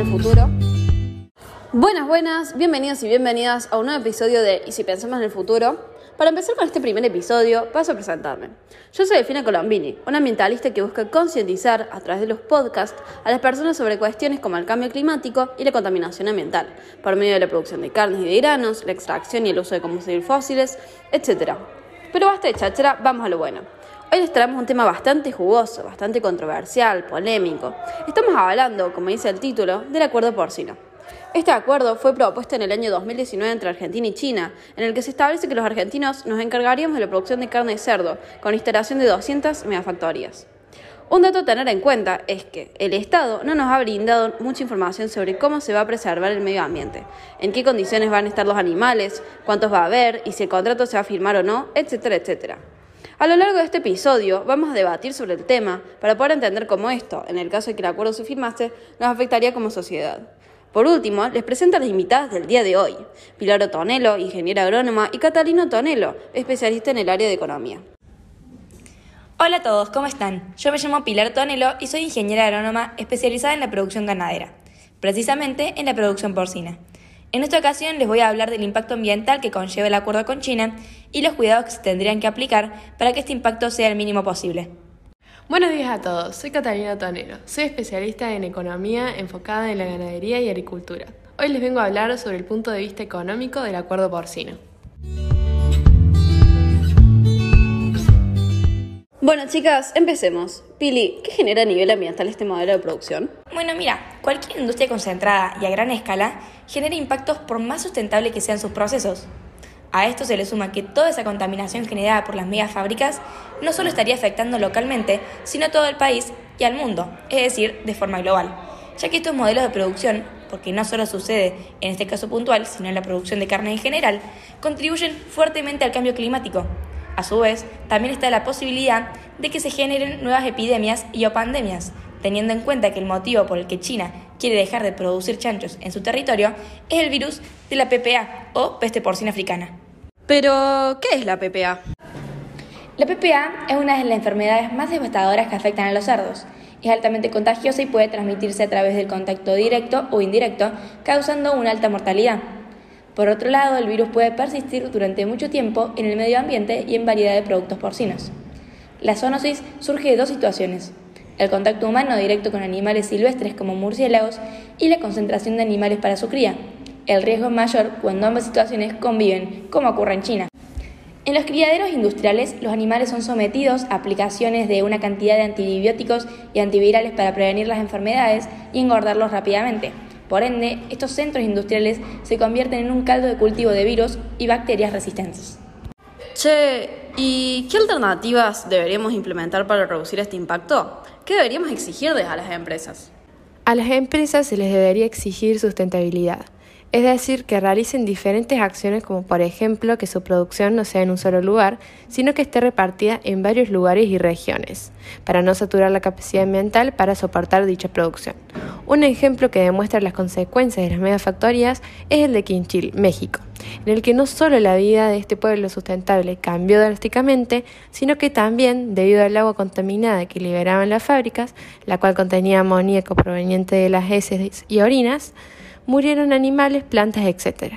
el futuro. Buenas, buenas, bienvenidos y bienvenidas a un nuevo episodio de Y si pensamos en el futuro. Para empezar con este primer episodio, paso a presentarme. Yo soy Delfina Colombini, una ambientalista que busca concientizar a través de los podcasts a las personas sobre cuestiones como el cambio climático y la contaminación ambiental, por medio de la producción de carnes y de granos, la extracción y el uso de combustibles fósiles, etc. Pero basta de cháchara, vamos a lo bueno. Hoy les traemos un tema bastante jugoso, bastante controversial, polémico. Estamos hablando, como dice el título, del acuerdo porcino. Este acuerdo fue propuesto en el año 2019 entre Argentina y China, en el que se establece que los argentinos nos encargaríamos de la producción de carne de cerdo, con instalación de 200 megafactorías. Un dato a tener en cuenta es que el Estado no nos ha brindado mucha información sobre cómo se va a preservar el medio ambiente, en qué condiciones van a estar los animales, cuántos va a haber y si el contrato se va a firmar o no, etcétera, etcétera. A lo largo de este episodio vamos a debatir sobre el tema para poder entender cómo esto, en el caso de que el acuerdo se firmase, nos afectaría como sociedad. Por último, les presento a las invitadas del día de hoy, Pilar Otonelo, ingeniera agrónoma, y Catalino Tonelo, especialista en el área de economía. Hola a todos, ¿cómo están? Yo me llamo Pilar Tonelo y soy ingeniera agrónoma especializada en la producción ganadera, precisamente en la producción porcina. En esta ocasión les voy a hablar del impacto ambiental que conlleva el acuerdo con China y los cuidados que se tendrían que aplicar para que este impacto sea el mínimo posible. Buenos días a todos, soy Catalina Tonero, soy especialista en economía enfocada en la ganadería y agricultura. Hoy les vengo a hablar sobre el punto de vista económico del acuerdo porcino. Bueno chicas, empecemos. Pili, ¿qué genera a nivel ambiental este modelo de producción? Bueno, mira, cualquier industria concentrada y a gran escala genera impactos por más sustentable que sean sus procesos. A esto se le suma que toda esa contaminación generada por las megafábricas no solo estaría afectando localmente, sino a todo el país y al mundo, es decir, de forma global, ya que estos modelos de producción, porque no solo sucede en este caso puntual, sino en la producción de carne en general, contribuyen fuertemente al cambio climático. A su vez, también está la posibilidad de que se generen nuevas epidemias y o pandemias, teniendo en cuenta que el motivo por el que China quiere dejar de producir chanchos en su territorio es el virus de la PPA o peste porcina africana. Pero, ¿qué es la PPA? La PPA es una de las enfermedades más devastadoras que afectan a los cerdos. Es altamente contagiosa y puede transmitirse a través del contacto directo o indirecto, causando una alta mortalidad. Por otro lado, el virus puede persistir durante mucho tiempo en el medio ambiente y en variedad de productos porcinos. La zoonosis surge de dos situaciones el contacto humano directo con animales silvestres como murciélagos y la concentración de animales para su cría. El riesgo es mayor cuando ambas situaciones conviven, como ocurre en China. En los criaderos industriales, los animales son sometidos a aplicaciones de una cantidad de antibióticos y antivirales para prevenir las enfermedades y engordarlos rápidamente. Por ende, estos centros industriales se convierten en un caldo de cultivo de virus y bacterias resistentes. Che, ¿y qué alternativas deberíamos implementar para reducir este impacto? ¿Qué deberíamos exigirles a las empresas? A las empresas se les debería exigir sustentabilidad, es decir, que realicen diferentes acciones como por ejemplo que su producción no sea en un solo lugar, sino que esté repartida en varios lugares y regiones, para no saturar la capacidad ambiental para soportar dicha producción. Un ejemplo que demuestra las consecuencias de las megafactorías es el de Quinchil, México, en el que no solo la vida de este pueblo sustentable cambió drásticamente, sino que también, debido al agua contaminada que liberaban las fábricas, la cual contenía amoníaco proveniente de las heces y orinas, murieron animales, plantas, etc.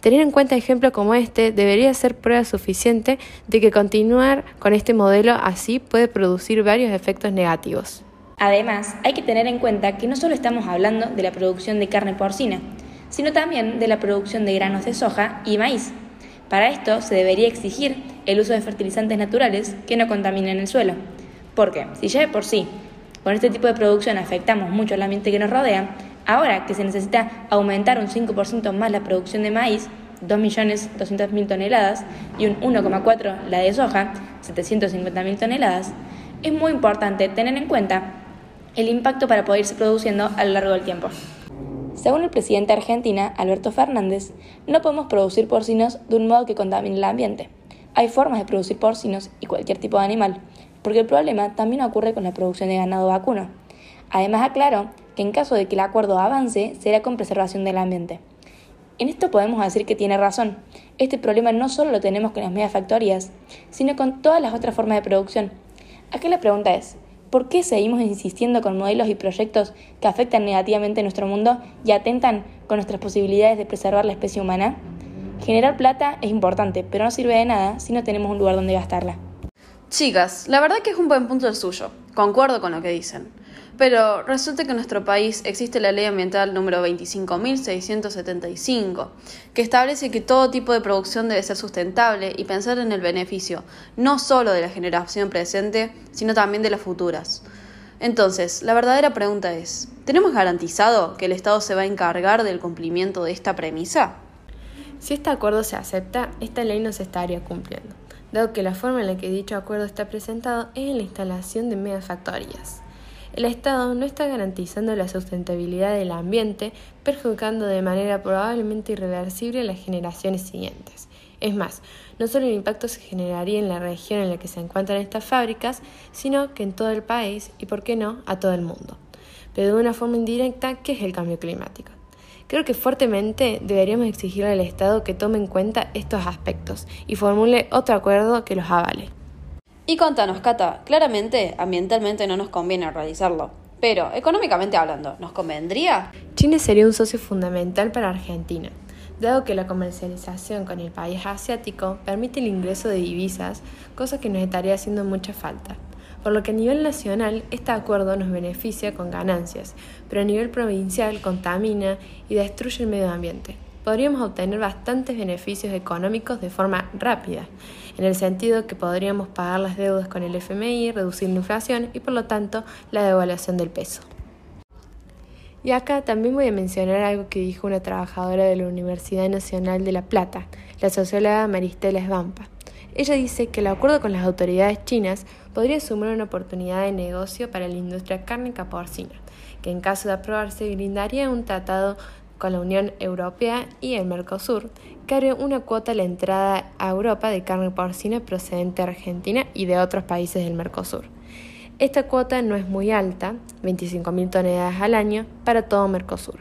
Tener en cuenta ejemplos como este debería ser prueba suficiente de que continuar con este modelo así puede producir varios efectos negativos. Además, hay que tener en cuenta que no solo estamos hablando de la producción de carne porcina, sino también de la producción de granos de soja y maíz. Para esto se debería exigir el uso de fertilizantes naturales que no contaminen el suelo. Porque, si ya de por sí con este tipo de producción afectamos mucho al ambiente que nos rodea, ahora que se necesita aumentar un 5% más la producción de maíz, 2.200.000 toneladas, y un 1,4% la de soja, 750.000 toneladas, es muy importante tener en cuenta el impacto para poder irse produciendo a lo largo del tiempo. Según el presidente de Argentina, Alberto Fernández, no podemos producir porcinos de un modo que contamine el ambiente. Hay formas de producir porcinos y cualquier tipo de animal, porque el problema también ocurre con la producción de ganado vacuno. Además aclaró que en caso de que el acuerdo avance, será con preservación del ambiente. En esto podemos decir que tiene razón. Este problema no solo lo tenemos con las megafactorías, sino con todas las otras formas de producción. Aquí la pregunta es, ¿por qué seguimos insistiendo con modelos y proyectos que afectan negativamente nuestro mundo y atentan con nuestras posibilidades de preservar la especie humana? Generar plata es importante, pero no sirve de nada si no tenemos un lugar donde gastarla. Chicas, la verdad que es un buen punto el suyo. Concuerdo con lo que dicen. Pero resulta que en nuestro país existe la ley ambiental número 25.675, que establece que todo tipo de producción debe ser sustentable y pensar en el beneficio no solo de la generación presente, sino también de las futuras. Entonces, la verdadera pregunta es, ¿tenemos garantizado que el Estado se va a encargar del cumplimiento de esta premisa? Si este acuerdo se acepta, esta ley no se estaría cumpliendo, dado que la forma en la que dicho acuerdo está presentado es en la instalación de megafactorías. El Estado no está garantizando la sustentabilidad del ambiente, perjudicando de manera probablemente irreversible a las generaciones siguientes. Es más, no solo el impacto se generaría en la región en la que se encuentran estas fábricas, sino que en todo el país y, por qué no, a todo el mundo. Pero de una forma indirecta, ¿qué es el cambio climático? Creo que fuertemente deberíamos exigir al Estado que tome en cuenta estos aspectos y formule otro acuerdo que los avale. Y contanos, Cata, claramente ambientalmente no nos conviene realizarlo, pero económicamente hablando, ¿nos convendría? China sería un socio fundamental para Argentina, dado que la comercialización con el país asiático permite el ingreso de divisas, cosa que nos estaría haciendo mucha falta. Por lo que a nivel nacional este acuerdo nos beneficia con ganancias, pero a nivel provincial contamina y destruye el medio ambiente podríamos obtener bastantes beneficios económicos de forma rápida, en el sentido que podríamos pagar las deudas con el FMI, reducir la inflación y por lo tanto la devaluación del peso. Y acá también voy a mencionar algo que dijo una trabajadora de la Universidad Nacional de La Plata, la socióloga Maristela Esbampa. Ella dice que el acuerdo con las autoridades chinas podría sumar una oportunidad de negocio para la industria cárnica porcina, que en caso de aprobarse brindaría un tratado con la Unión Europea y el Mercosur, que una cuota a la entrada a Europa de carne porcina procedente de Argentina y de otros países del Mercosur. Esta cuota no es muy alta, 25.000 toneladas al año, para todo Mercosur,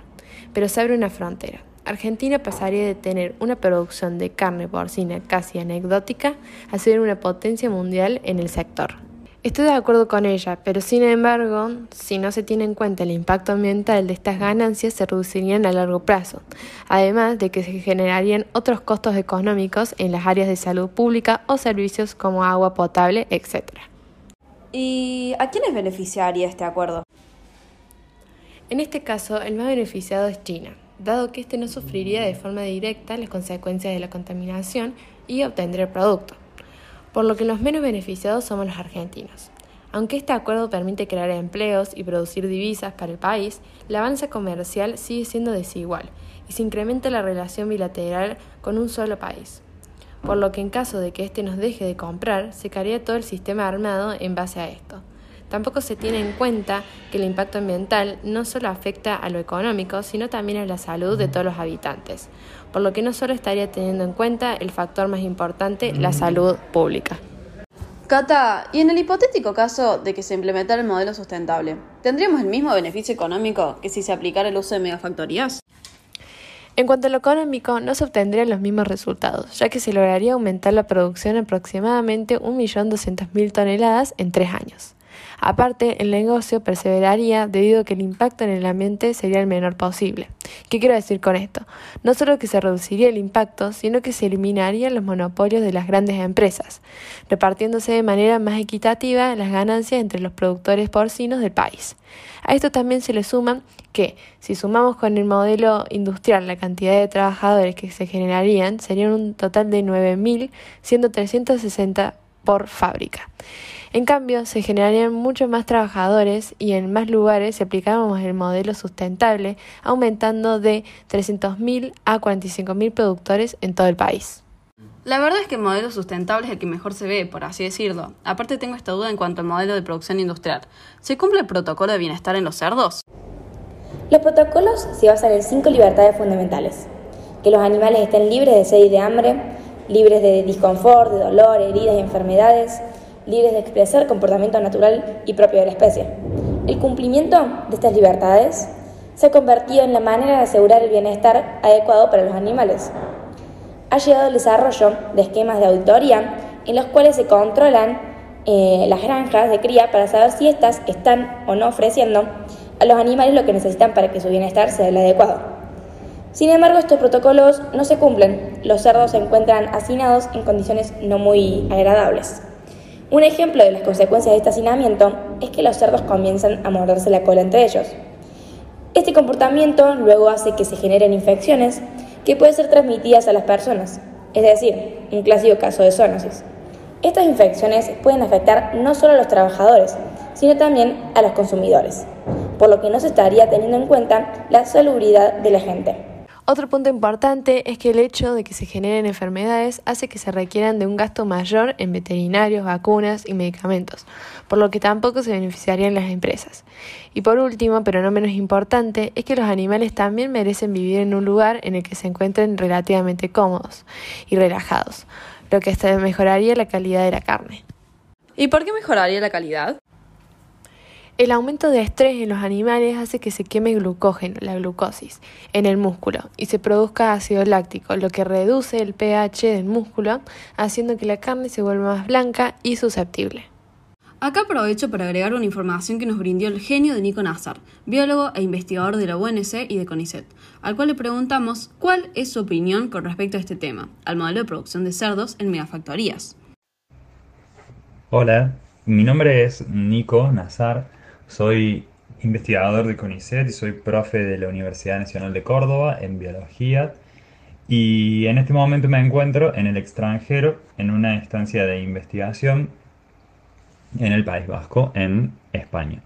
pero se abre una frontera. Argentina pasaría de tener una producción de carne porcina casi anecdótica a ser una potencia mundial en el sector. Estoy de acuerdo con ella, pero sin embargo, si no se tiene en cuenta el impacto ambiental de estas ganancias, se reducirían a largo plazo, además de que se generarían otros costos económicos en las áreas de salud pública o servicios como agua potable, etc. ¿Y a quiénes beneficiaría este acuerdo? En este caso, el más beneficiado es China, dado que éste no sufriría de forma directa las consecuencias de la contaminación y obtendría el producto por lo que los menos beneficiados somos los argentinos. Aunque este acuerdo permite crear empleos y producir divisas para el país, la avanza comercial sigue siendo desigual y se incrementa la relación bilateral con un solo país. Por lo que en caso de que éste nos deje de comprar, se caería todo el sistema armado en base a esto. Tampoco se tiene en cuenta que el impacto ambiental no solo afecta a lo económico, sino también a la salud de todos los habitantes, por lo que no solo estaría teniendo en cuenta el factor más importante, la salud pública. Cata, y en el hipotético caso de que se implementara el modelo sustentable, ¿tendríamos el mismo beneficio económico que si se aplicara el uso de megafactorías? En cuanto a lo económico, no se obtendrían los mismos resultados, ya que se lograría aumentar la producción aproximadamente 1.200.000 toneladas en tres años. Aparte, el negocio perseveraría debido a que el impacto en el ambiente sería el menor posible. ¿Qué quiero decir con esto? No solo que se reduciría el impacto, sino que se eliminarían los monopolios de las grandes empresas, repartiéndose de manera más equitativa las ganancias entre los productores porcinos del país. A esto también se le suman que, si sumamos con el modelo industrial la cantidad de trabajadores que se generarían, serían un total de 9.000, siendo 360 por fábrica. En cambio, se generarían muchos más trabajadores y en más lugares si aplicábamos el modelo sustentable, aumentando de 300.000 a 45.000 productores en todo el país. La verdad es que el modelo sustentable es el que mejor se ve, por así decirlo. Aparte tengo esta duda en cuanto al modelo de producción industrial. ¿Se cumple el protocolo de bienestar en los cerdos? Los protocolos se basan en cinco libertades fundamentales. Que los animales estén libres de sed y de hambre, libres de disconfort, de dolor, heridas y enfermedades, libres de expresar comportamiento natural y propio de la especie. El cumplimiento de estas libertades se ha convertido en la manera de asegurar el bienestar adecuado para los animales. Ha llegado el desarrollo de esquemas de auditoría en los cuales se controlan eh, las granjas de cría para saber si éstas están o no ofreciendo a los animales lo que necesitan para que su bienestar sea el adecuado. Sin embargo, estos protocolos no se cumplen. Los cerdos se encuentran hacinados en condiciones no muy agradables. Un ejemplo de las consecuencias de este hacinamiento es que los cerdos comienzan a morderse la cola entre ellos. Este comportamiento luego hace que se generen infecciones que pueden ser transmitidas a las personas, es decir, un clásico caso de zoonosis. Estas infecciones pueden afectar no solo a los trabajadores, sino también a los consumidores, por lo que no se estaría teniendo en cuenta la salubridad de la gente. Otro punto importante es que el hecho de que se generen enfermedades hace que se requieran de un gasto mayor en veterinarios, vacunas y medicamentos, por lo que tampoco se beneficiarían las empresas. Y por último, pero no menos importante, es que los animales también merecen vivir en un lugar en el que se encuentren relativamente cómodos y relajados, lo que hasta mejoraría la calidad de la carne. ¿Y por qué mejoraría la calidad? El aumento de estrés en los animales hace que se queme glucógeno, la glucosis, en el músculo y se produzca ácido láctico, lo que reduce el pH del músculo, haciendo que la carne se vuelva más blanca y susceptible. Acá aprovecho para agregar una información que nos brindó el genio de Nico Nazar, biólogo e investigador de la UNC y de CONICET, al cual le preguntamos cuál es su opinión con respecto a este tema, al modelo de producción de cerdos en megafactorías. Hola, mi nombre es Nico Nazar, soy investigador de CONICET y soy profe de la Universidad Nacional de Córdoba en biología y en este momento me encuentro en el extranjero en una estancia de investigación en el País Vasco, en España.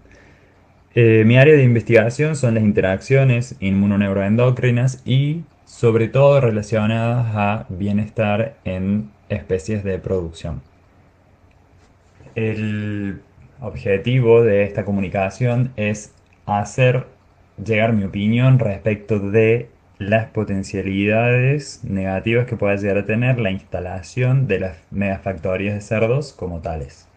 Eh, mi área de investigación son las interacciones inmunoneuroendocrinas y sobre todo relacionadas a bienestar en especies de producción. El objetivo de esta comunicación es hacer llegar mi opinión respecto de las potencialidades negativas que puede llegar a tener la instalación de las megafactorías de cerdos como tales.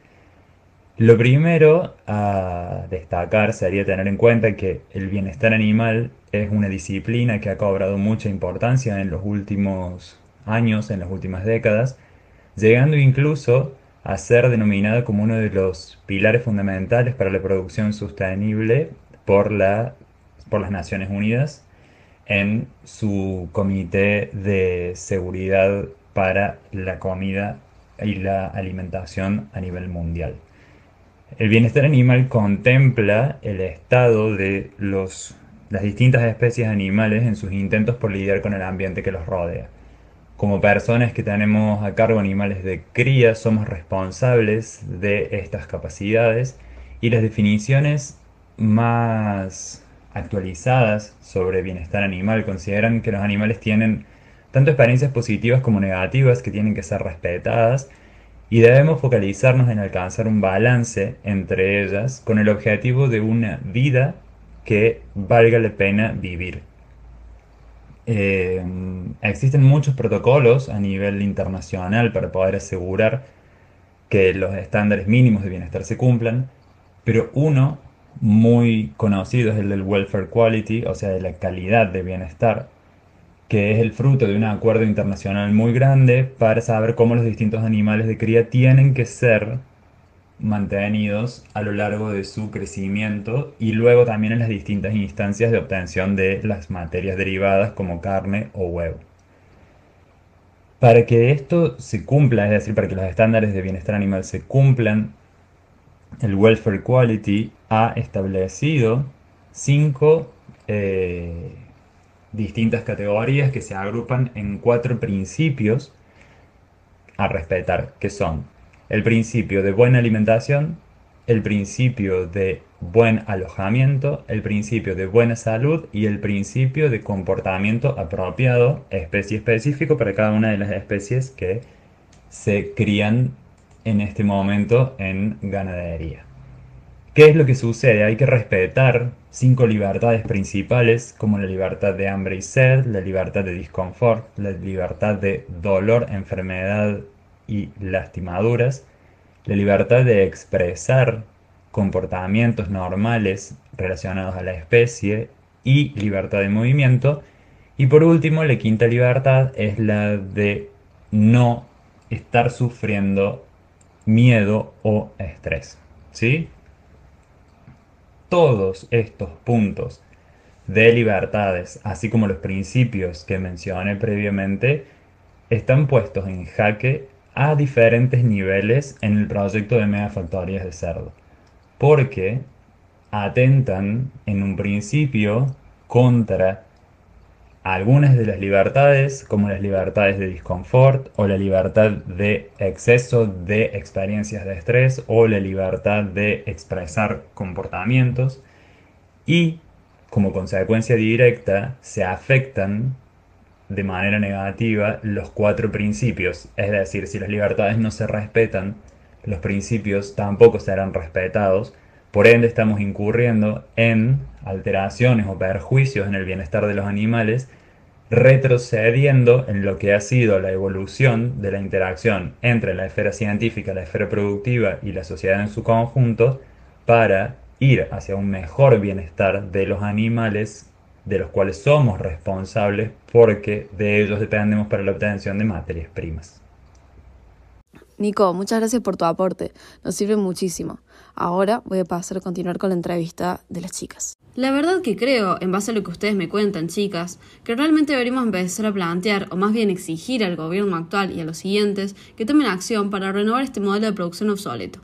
Lo primero a destacar sería tener en cuenta que el bienestar animal es una disciplina que ha cobrado mucha importancia en los últimos años, en las últimas décadas, llegando incluso a ser denominada como uno de los pilares fundamentales para la producción sostenible por, la, por las Naciones Unidas en su Comité de Seguridad para la Comida y la Alimentación a nivel mundial. El bienestar animal contempla el estado de los, las distintas especies animales en sus intentos por lidiar con el ambiente que los rodea. Como personas que tenemos a cargo animales de cría, somos responsables de estas capacidades y las definiciones más actualizadas sobre bienestar animal consideran que los animales tienen tanto experiencias positivas como negativas que tienen que ser respetadas y debemos focalizarnos en alcanzar un balance entre ellas con el objetivo de una vida que valga la pena vivir. Eh, existen muchos protocolos a nivel internacional para poder asegurar que los estándares mínimos de bienestar se cumplan, pero uno muy conocido es el del welfare quality, o sea, de la calidad de bienestar, que es el fruto de un acuerdo internacional muy grande para saber cómo los distintos animales de cría tienen que ser mantenidos a lo largo de su crecimiento y luego también en las distintas instancias de obtención de las materias derivadas como carne o huevo. Para que esto se cumpla, es decir, para que los estándares de bienestar animal se cumplan, el Welfare Quality ha establecido cinco eh, distintas categorías que se agrupan en cuatro principios a respetar, que son el principio de buena alimentación, el principio de buen alojamiento, el principio de buena salud y el principio de comportamiento apropiado, especie específico para cada una de las especies que se crían en este momento en ganadería. ¿Qué es lo que sucede? Hay que respetar cinco libertades principales como la libertad de hambre y sed, la libertad de disconfort, la libertad de dolor, enfermedad y lastimaduras, la libertad de expresar comportamientos normales relacionados a la especie y libertad de movimiento. Y por último, la quinta libertad es la de no estar sufriendo miedo o estrés. ¿Sí? Todos estos puntos de libertades, así como los principios que mencioné previamente, están puestos en jaque a diferentes niveles en el proyecto de megafactorías de cerdo, porque atentan en un principio contra algunas de las libertades, como las libertades de disconfort o la libertad de exceso de experiencias de estrés o la libertad de expresar comportamientos y como consecuencia directa se afectan de manera negativa los cuatro principios. Es decir, si las libertades no se respetan, los principios tampoco serán respetados. Por ende, estamos incurriendo en alteraciones o perjuicios en el bienestar de los animales, retrocediendo en lo que ha sido la evolución de la interacción entre la esfera científica, la esfera productiva y la sociedad en su conjunto para ir hacia un mejor bienestar de los animales de los cuales somos responsables porque de ellos dependemos para la obtención de materias primas. Nico, muchas gracias por tu aporte, nos sirve muchísimo. Ahora voy a pasar a continuar con la entrevista de las chicas. La verdad que creo, en base a lo que ustedes me cuentan, chicas, que realmente deberíamos empezar a plantear, o más bien exigir al gobierno actual y a los siguientes, que tomen acción para renovar este modelo de producción obsoleto.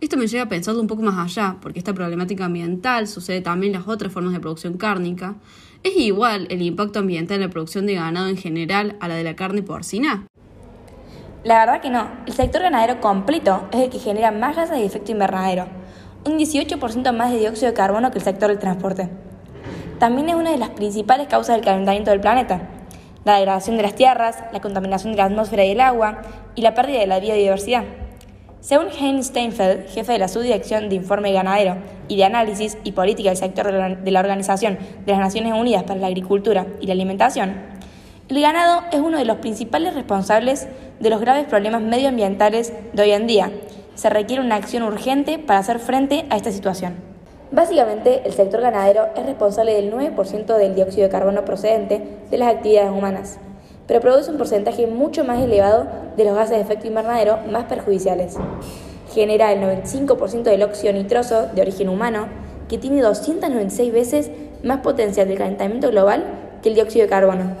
Esto me lleva a pensarlo un poco más allá, porque esta problemática ambiental sucede también en las otras formas de producción cárnica. ¿Es igual el impacto ambiental en la producción de ganado en general a la de la carne porcina? La verdad que no. El sector ganadero completo es el que genera más gases de efecto invernadero, un 18% más de dióxido de carbono que el sector del transporte. También es una de las principales causas del calentamiento del planeta. La degradación de las tierras, la contaminación de la atmósfera y el agua y la pérdida de la biodiversidad. Según Heinz Steinfeld, jefe de la Subdirección de Informe Ganadero y de Análisis y Política del sector de la Organización de las Naciones Unidas para la Agricultura y la Alimentación, el ganado es uno de los principales responsables de los graves problemas medioambientales de hoy en día. Se requiere una acción urgente para hacer frente a esta situación. Básicamente, el sector ganadero es responsable del 9% del dióxido de carbono procedente de las actividades humanas pero produce un porcentaje mucho más elevado de los gases de efecto invernadero más perjudiciales. Genera el 95% del óxido nitroso de origen humano, que tiene 296 veces más potencial de calentamiento global que el dióxido de carbono.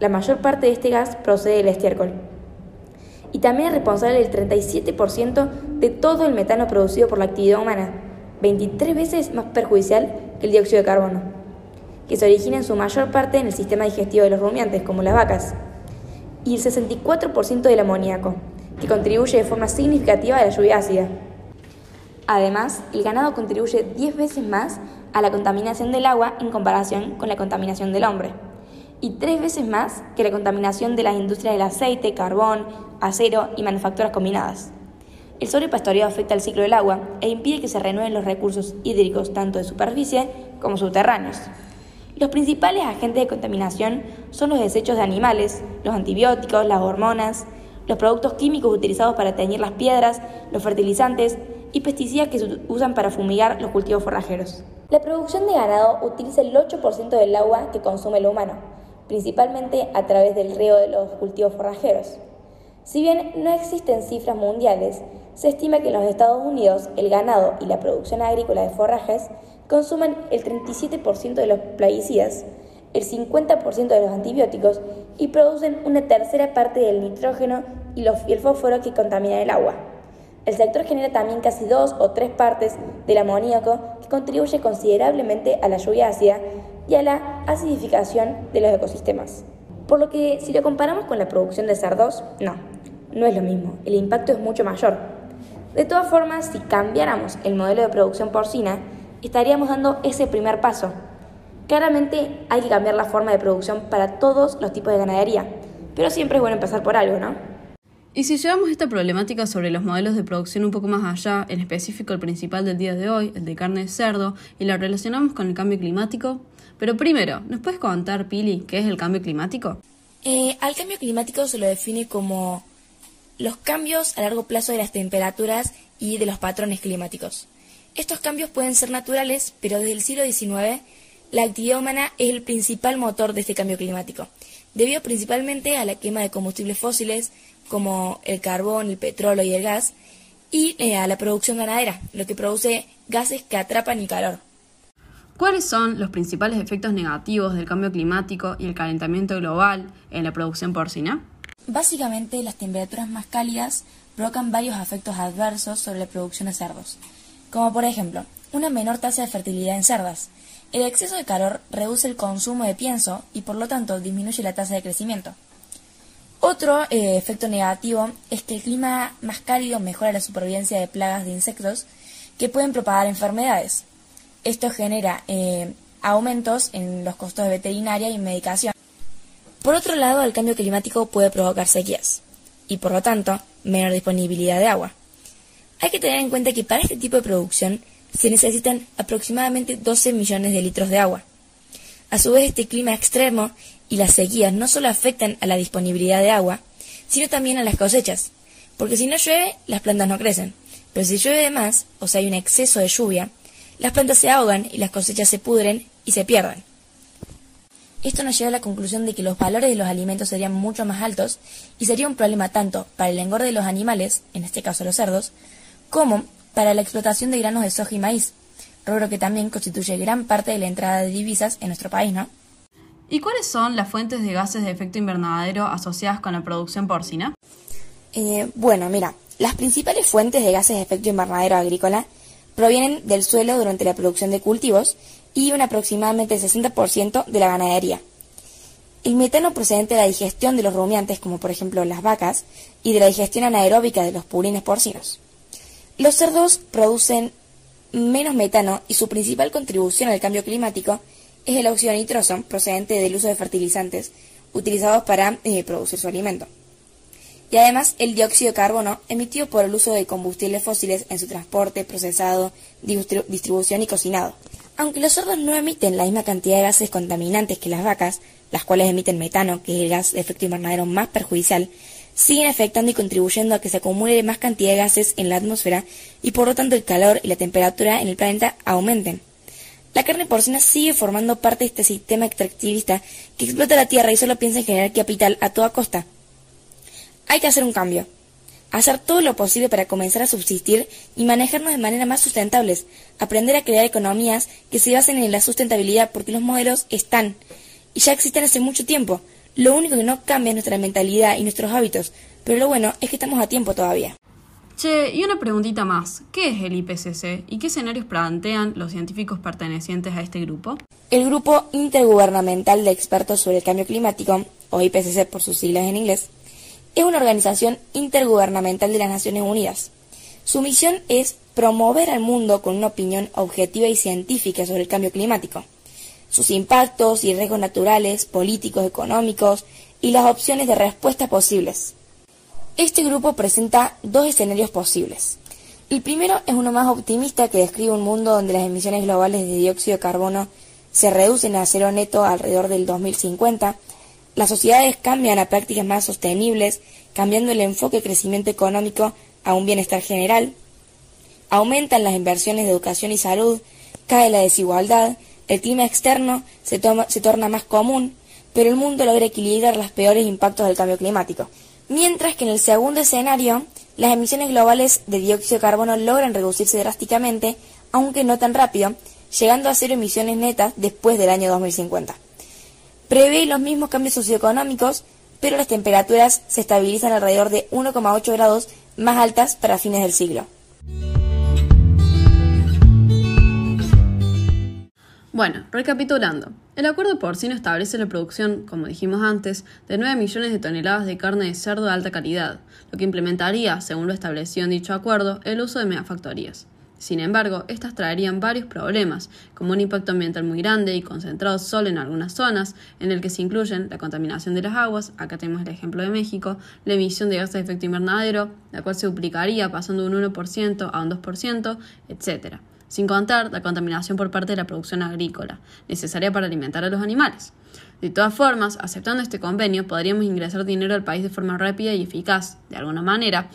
La mayor parte de este gas procede del estiércol. Y también es responsable del 37% de todo el metano producido por la actividad humana, 23 veces más perjudicial que el dióxido de carbono que se origina en su mayor parte en el sistema digestivo de los rumiantes, como las vacas, y el 64% del amoníaco, que contribuye de forma significativa a la lluvia ácida. Además, el ganado contribuye 10 veces más a la contaminación del agua en comparación con la contaminación del hombre, y 3 veces más que la contaminación de las industrias del aceite, carbón, acero y manufacturas combinadas. El sobrepastoreo afecta al ciclo del agua e impide que se renueven los recursos hídricos tanto de superficie como subterráneos. Los principales agentes de contaminación son los desechos de animales, los antibióticos, las hormonas, los productos químicos utilizados para teñir las piedras, los fertilizantes y pesticidas que se usan para fumigar los cultivos forrajeros. La producción de ganado utiliza el 8% del agua que consume el humano, principalmente a través del río de los cultivos forrajeros. Si bien no existen cifras mundiales, se estima que en los Estados Unidos el ganado y la producción agrícola de forrajes consumen el 37% de los plaguicidas, el 50% de los antibióticos y producen una tercera parte del nitrógeno y, el fósforo que contaminan el agua. El sector genera también casi dos o tres partes del amoníaco que contribuye considerablemente a la lluvia ácida y a la acidificación de los ecosistemas. Por lo que si lo comparamos con la producción de cerdos, no, no es lo mismo, el impacto es mucho mayor. De todas formas, si cambiáramos el modelo de producción porcina, estaríamos dando ese primer paso. Claramente hay que cambiar la forma de producción para todos los tipos de ganadería, pero siempre es bueno empezar por algo, ¿no? Y si llevamos esta problemática sobre los modelos de producción un poco más allá, en específico el principal del día de hoy, el de carne de cerdo, y la relacionamos con el cambio climático, pero primero, ¿nos puedes contar, Pili, qué es el cambio climático? Eh, al cambio climático se lo define como los cambios a largo plazo de las temperaturas y de los patrones climáticos. Estos cambios pueden ser naturales, pero desde el siglo XIX la actividad humana es el principal motor de este cambio climático, debido principalmente a la quema de combustibles fósiles como el carbón, el petróleo y el gas, y eh, a la producción ganadera, lo que produce gases que atrapan el calor. ¿Cuáles son los principales efectos negativos del cambio climático y el calentamiento global en la producción porcina? Básicamente, las temperaturas más cálidas provocan varios efectos adversos sobre la producción de cerdos, como por ejemplo, una menor tasa de fertilidad en cerdas. El exceso de calor reduce el consumo de pienso y por lo tanto disminuye la tasa de crecimiento. Otro eh, efecto negativo es que el clima más cálido mejora la supervivencia de plagas de insectos que pueden propagar enfermedades. Esto genera eh, aumentos en los costos de veterinaria y medicación. Por otro lado, el cambio climático puede provocar sequías y, por lo tanto, menor disponibilidad de agua. Hay que tener en cuenta que para este tipo de producción se necesitan aproximadamente 12 millones de litros de agua. A su vez, este clima extremo y las sequías no solo afectan a la disponibilidad de agua, sino también a las cosechas, porque si no llueve, las plantas no crecen, pero si llueve más, o sea, hay un exceso de lluvia, las plantas se ahogan y las cosechas se pudren y se pierden. Esto nos lleva a la conclusión de que los valores de los alimentos serían mucho más altos y sería un problema tanto para el engorde de los animales, en este caso los cerdos, como para la explotación de granos de soja y maíz, rubro que también constituye gran parte de la entrada de divisas en nuestro país, ¿no? ¿Y cuáles son las fuentes de gases de efecto invernadero asociadas con la producción porcina? Eh, bueno, mira, las principales fuentes de gases de efecto invernadero agrícola provienen del suelo durante la producción de cultivos y un aproximadamente 60% de la ganadería. El metano procedente de la digestión de los rumiantes, como por ejemplo las vacas, y de la digestión anaeróbica de los purines porcinos. Los cerdos producen menos metano y su principal contribución al cambio climático es el óxido nitroso procedente del uso de fertilizantes utilizados para eh, producir su alimento. Y además el dióxido de carbono emitido por el uso de combustibles fósiles en su transporte, procesado, distribución y cocinado. Aunque los cerdos no emiten la misma cantidad de gases contaminantes que las vacas, las cuales emiten metano, que es el gas de efecto invernadero más perjudicial, siguen afectando y contribuyendo a que se acumule más cantidad de gases en la atmósfera y por lo tanto el calor y la temperatura en el planeta aumenten. La carne porcina sigue formando parte de este sistema extractivista que explota la tierra y solo piensa en generar capital a toda costa. Hay que hacer un cambio hacer todo lo posible para comenzar a subsistir y manejarnos de manera más sustentables, aprender a crear economías que se basen en la sustentabilidad porque los modelos están y ya existen hace mucho tiempo. Lo único que no cambia es nuestra mentalidad y nuestros hábitos, pero lo bueno es que estamos a tiempo todavía. Che, y una preguntita más. ¿Qué es el IPCC y qué escenarios plantean los científicos pertenecientes a este grupo? El Grupo Intergubernamental de Expertos sobre el Cambio Climático, o IPCC por sus siglas en inglés, es una organización intergubernamental de las Naciones Unidas. Su misión es promover al mundo con una opinión objetiva y científica sobre el cambio climático, sus impactos y riesgos naturales, políticos, económicos y las opciones de respuesta posibles. Este grupo presenta dos escenarios posibles. El primero es uno más optimista que describe un mundo donde las emisiones globales de dióxido de carbono se reducen a cero neto alrededor del 2050 las sociedades cambian a prácticas más sostenibles, cambiando el enfoque de crecimiento económico a un bienestar general. Aumentan las inversiones de educación y salud, cae la desigualdad, el clima externo se, torna más común, pero el mundo logra equilibrar los peores impactos del cambio climático. Mientras que en el segundo escenario, las emisiones globales de dióxido de carbono logran reducirse drásticamente, aunque no tan rápido, llegando a cero emisiones netas después del año 2050 prevé los mismos cambios socioeconómicos, pero las temperaturas se estabilizan alrededor de 1,8 grados más altas para fines del siglo. Bueno, recapitulando, el acuerdo porcino establece la producción, como dijimos antes, de 9 millones de toneladas de carne de cerdo de alta calidad, lo que implementaría, según lo establecido en dicho acuerdo, el uso de megafactorías. Sin embargo, estas traerían varios problemas, como un impacto ambiental muy grande y concentrado solo en algunas zonas, en el que se incluyen la contaminación de las aguas, acá tenemos el ejemplo de México, la emisión de gases de efecto invernadero, la cual se duplicaría pasando de un 1% a un 2%, etc. Sin contar la contaminación por parte de la producción agrícola, necesaria para alimentar a los animales. De todas formas, aceptando este convenio, podríamos ingresar dinero al país de forma rápida y eficaz, de alguna manera,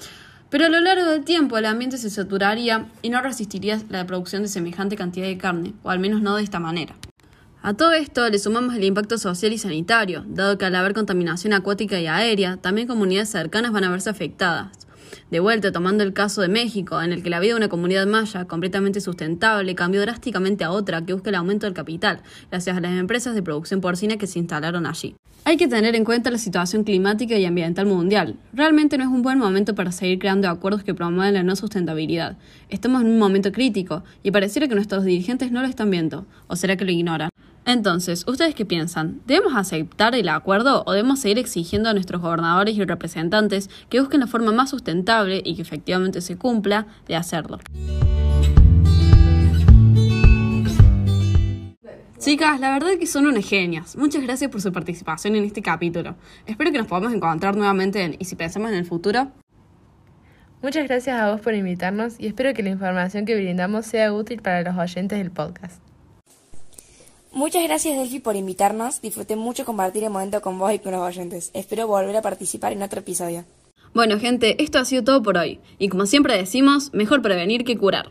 pero a lo largo del tiempo el ambiente se saturaría y no resistiría la producción de semejante cantidad de carne, o al menos no de esta manera. A todo esto le sumamos el impacto social y sanitario, dado que al haber contaminación acuática y aérea, también comunidades cercanas van a verse afectadas. De vuelta, tomando el caso de México, en el que la vida de una comunidad maya completamente sustentable cambió drásticamente a otra que busca el aumento del capital, gracias a las empresas de producción porcina que se instalaron allí. Hay que tener en cuenta la situación climática y ambiental mundial. Realmente no es un buen momento para seguir creando acuerdos que promuevan la no sustentabilidad. Estamos en un momento crítico y pareciera que nuestros dirigentes no lo están viendo, o será que lo ignoran. Entonces, ¿ustedes qué piensan? ¿Debemos aceptar el acuerdo o debemos seguir exigiendo a nuestros gobernadores y representantes que busquen la forma más sustentable y que efectivamente se cumpla de hacerlo? Chicas, la verdad que son unas genias. Muchas gracias por su participación en este capítulo. Espero que nos podamos encontrar nuevamente en Y si pensamos en el futuro. Muchas gracias a vos por invitarnos y espero que la información que brindamos sea útil para los oyentes del podcast. Muchas gracias Delphi por invitarnos. Disfruté mucho compartir el momento con vos y con los oyentes. Espero volver a participar en otro episodio. Bueno, gente, esto ha sido todo por hoy. Y como siempre decimos, mejor prevenir que curar.